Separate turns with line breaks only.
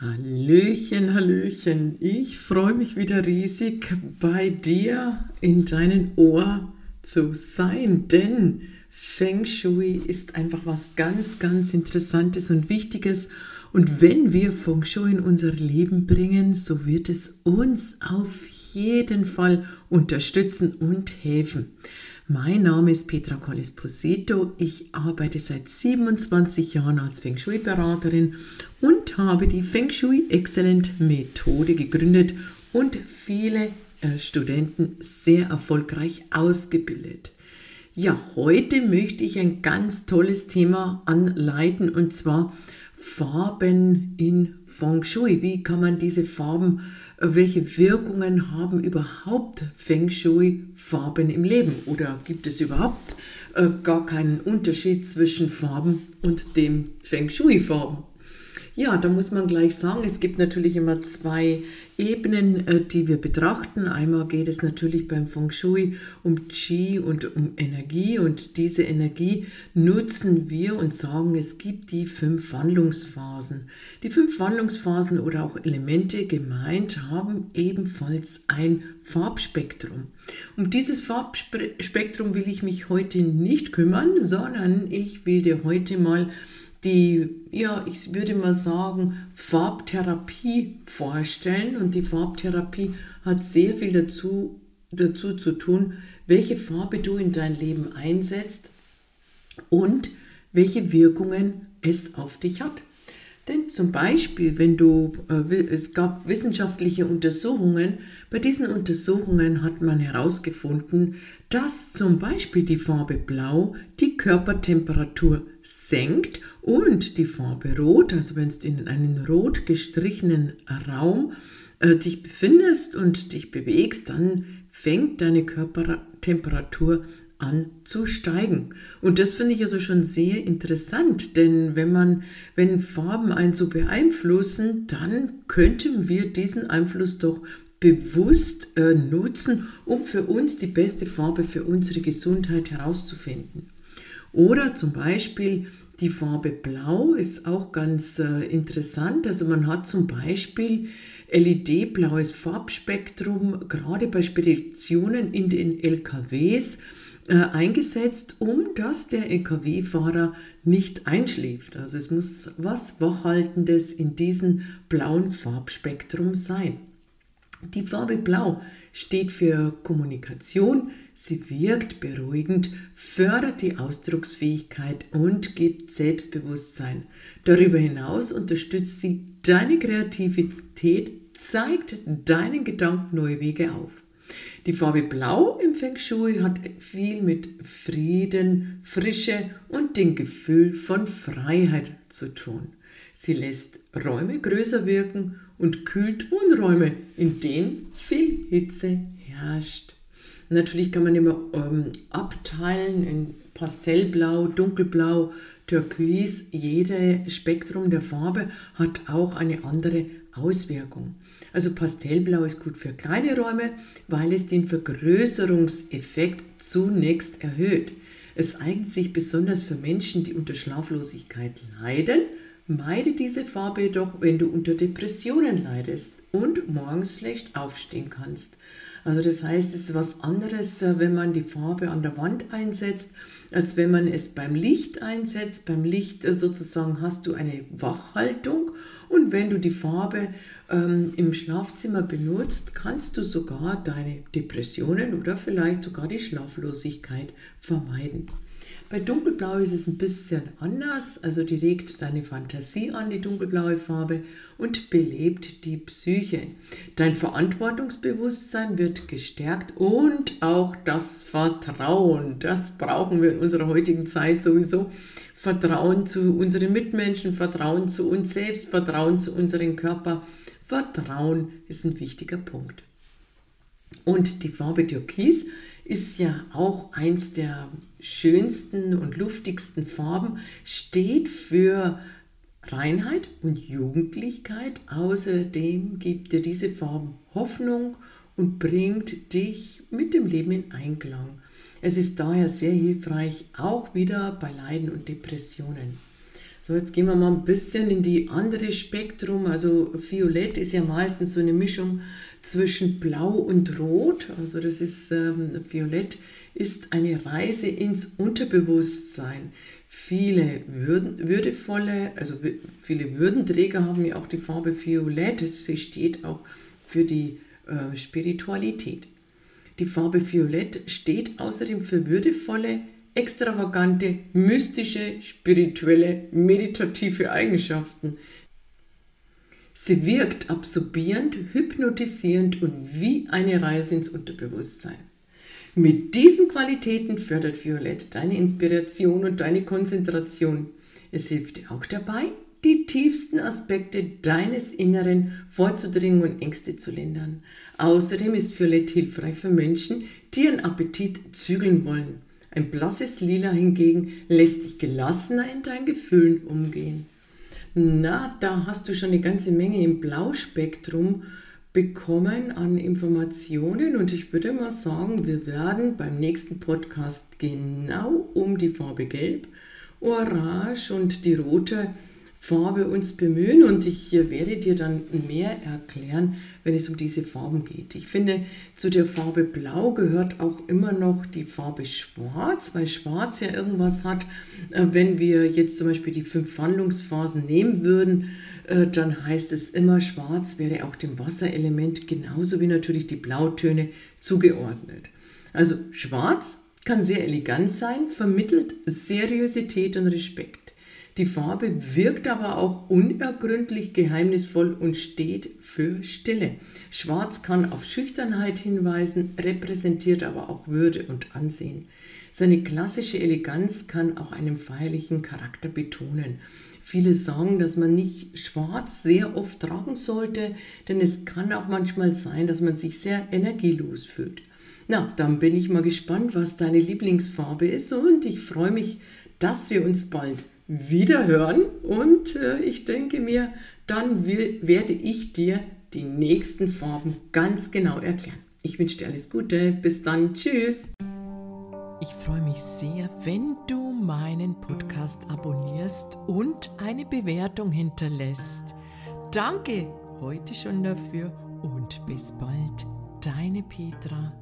Hallöchen, Hallöchen. Ich freue mich wieder riesig, bei dir in deinem Ohr zu sein, denn Feng Shui ist einfach was ganz, ganz Interessantes und Wichtiges. Und wenn wir Feng Shui in unser Leben bringen, so wird es uns auf jeden Fall unterstützen und helfen. Mein Name ist Petra Colesposito. Ich arbeite seit 27 Jahren als Feng Shui-Beraterin und habe die Feng Shui Excellent Methode gegründet und viele äh, Studenten sehr erfolgreich ausgebildet. Ja, heute möchte ich ein ganz tolles Thema anleiten und zwar Farben in Feng Shui. Wie kann man diese Farben welche Wirkungen haben überhaupt Feng Shui Farben im Leben? Oder gibt es überhaupt äh, gar keinen Unterschied zwischen Farben und dem Feng Shui Farben? Ja, da muss man gleich sagen, es gibt natürlich immer zwei Ebenen, äh, die wir betrachten. Einmal geht es natürlich beim Feng Shui um Qi und um Energie und diese Energie nutzen wir und sagen, es gibt die fünf Wandlungsphasen. Die fünf Wandlungsphasen oder auch Elemente gemeint haben ebenfalls ein Farbspektrum. Um dieses Farbspektrum will ich mich heute nicht kümmern, sondern ich will dir heute mal die, ja, ich würde mal sagen, Farbtherapie vorstellen. Und die Farbtherapie hat sehr viel dazu, dazu zu tun, welche Farbe du in dein Leben einsetzt und welche Wirkungen es auf dich hat. Denn zum Beispiel, wenn du, äh, es gab wissenschaftliche Untersuchungen, bei diesen Untersuchungen hat man herausgefunden, dass zum Beispiel die Farbe Blau die Körpertemperatur senkt und die Farbe Rot, also wenn du in einem rot gestrichenen Raum äh, dich befindest und dich bewegst, dann fängt deine Körpertemperatur an zu steigen. Und das finde ich also schon sehr interessant, denn wenn man, wenn Farben einen so beeinflussen, dann könnten wir diesen Einfluss doch bewusst äh, nutzen, um für uns die beste Farbe für unsere Gesundheit herauszufinden. Oder zum Beispiel die Farbe Blau ist auch ganz äh, interessant. Also man hat zum Beispiel LED-blaues Farbspektrum gerade bei Speditionen in den LKWs äh, eingesetzt, um dass der LKW-Fahrer nicht einschläft. Also es muss was Wachhaltendes in diesem blauen Farbspektrum sein. Die Farbe Blau steht für Kommunikation, sie wirkt beruhigend, fördert die Ausdrucksfähigkeit und gibt Selbstbewusstsein. Darüber hinaus unterstützt sie deine Kreativität, zeigt deinen Gedanken neue Wege auf. Die Farbe Blau im Feng Shui hat viel mit Frieden, Frische und dem Gefühl von Freiheit zu tun. Sie lässt Räume größer wirken und kühlt Wohnräume, in denen viel Hitze herrscht. Natürlich kann man immer ähm, abteilen in Pastellblau, Dunkelblau, Türkis. Jedes Spektrum der Farbe hat auch eine andere Auswirkung. Also Pastellblau ist gut für kleine Räume, weil es den Vergrößerungseffekt zunächst erhöht. Es eignet sich besonders für Menschen, die unter Schlaflosigkeit leiden Meide diese Farbe jedoch, wenn du unter Depressionen leidest und morgens schlecht aufstehen kannst. Also das heißt, es ist was anderes, äh, wenn man die Farbe an der Wand einsetzt, als wenn man es beim Licht einsetzt. Beim Licht äh, sozusagen hast du eine Wachhaltung und wenn du die Farbe ähm, im Schlafzimmer benutzt, kannst du sogar deine Depressionen oder vielleicht sogar die Schlaflosigkeit vermeiden. Bei dunkelblau ist es ein bisschen anders, also die regt deine Fantasie an, die dunkelblaue Farbe, und belebt die Psyche. Dein Verantwortungsbewusstsein wird gestärkt und auch das Vertrauen. Das brauchen wir in unserer heutigen Zeit sowieso. Vertrauen zu unseren Mitmenschen, Vertrauen zu uns selbst, Vertrauen zu unserem Körper, Vertrauen ist ein wichtiger Punkt. Und die Farbe Türkis ist ja auch eins der schönsten und luftigsten Farben, steht für Reinheit und Jugendlichkeit. Außerdem gibt dir diese Farbe Hoffnung und bringt dich mit dem Leben in Einklang. Es ist daher sehr hilfreich, auch wieder bei Leiden und Depressionen. So, jetzt gehen wir mal ein bisschen in die andere Spektrum. Also Violett ist ja meistens so eine Mischung zwischen Blau und Rot. Also das ist ähm, Violett ist eine Reise ins Unterbewusstsein. Viele Würden, würdevolle, also viele Würdenträger haben ja auch die Farbe Violett. Sie steht auch für die äh, Spiritualität. Die Farbe Violett steht außerdem für würdevolle, extravagante, mystische, spirituelle, meditative Eigenschaften. Sie wirkt absorbierend, hypnotisierend und wie eine Reise ins Unterbewusstsein. Mit diesen Qualitäten fördert Violett deine Inspiration und deine Konzentration. Es hilft dir auch dabei, die tiefsten Aspekte deines Inneren vorzudringen und Ängste zu lindern. Außerdem ist Violett hilfreich für Menschen, die ihren Appetit zügeln wollen. Ein blasses Lila hingegen lässt dich gelassener in deinen Gefühlen umgehen. Na, da hast du schon eine ganze Menge im Blauspektrum bekommen an Informationen und ich würde mal sagen, wir werden beim nächsten Podcast genau um die Farbe Gelb, Orange und die rote Farbe uns bemühen und ich werde dir dann mehr erklären, wenn es um diese Farben geht. Ich finde, zu der Farbe Blau gehört auch immer noch die Farbe Schwarz, weil Schwarz ja irgendwas hat. Äh, wenn wir jetzt zum Beispiel die fünf Wandlungsphasen nehmen würden, äh, dann heißt es immer, Schwarz wäre auch dem Wasserelement genauso wie natürlich die Blautöne zugeordnet. Also Schwarz kann sehr elegant sein, vermittelt Seriosität und Respekt. Die Farbe wirkt aber auch unergründlich geheimnisvoll und steht für Stille. Schwarz kann auf Schüchternheit hinweisen, repräsentiert aber auch Würde und Ansehen. Seine klassische Eleganz kann auch einen feierlichen Charakter betonen. Viele sagen, dass man nicht schwarz sehr oft tragen sollte, denn es kann auch manchmal sein, dass man sich sehr energielos fühlt. Na, dann bin ich mal gespannt, was deine Lieblingsfarbe ist und ich freue mich, dass wir uns bald wieder hören und äh, ich denke mir, dann will, werde ich dir die nächsten Farben ganz genau erklären. Ich wünsche dir alles Gute. Bis dann. Tschüss. Ich freue mich sehr, wenn du meinen Podcast abonnierst und eine Bewertung hinterlässt. Danke heute schon dafür und bis bald. Deine Petra.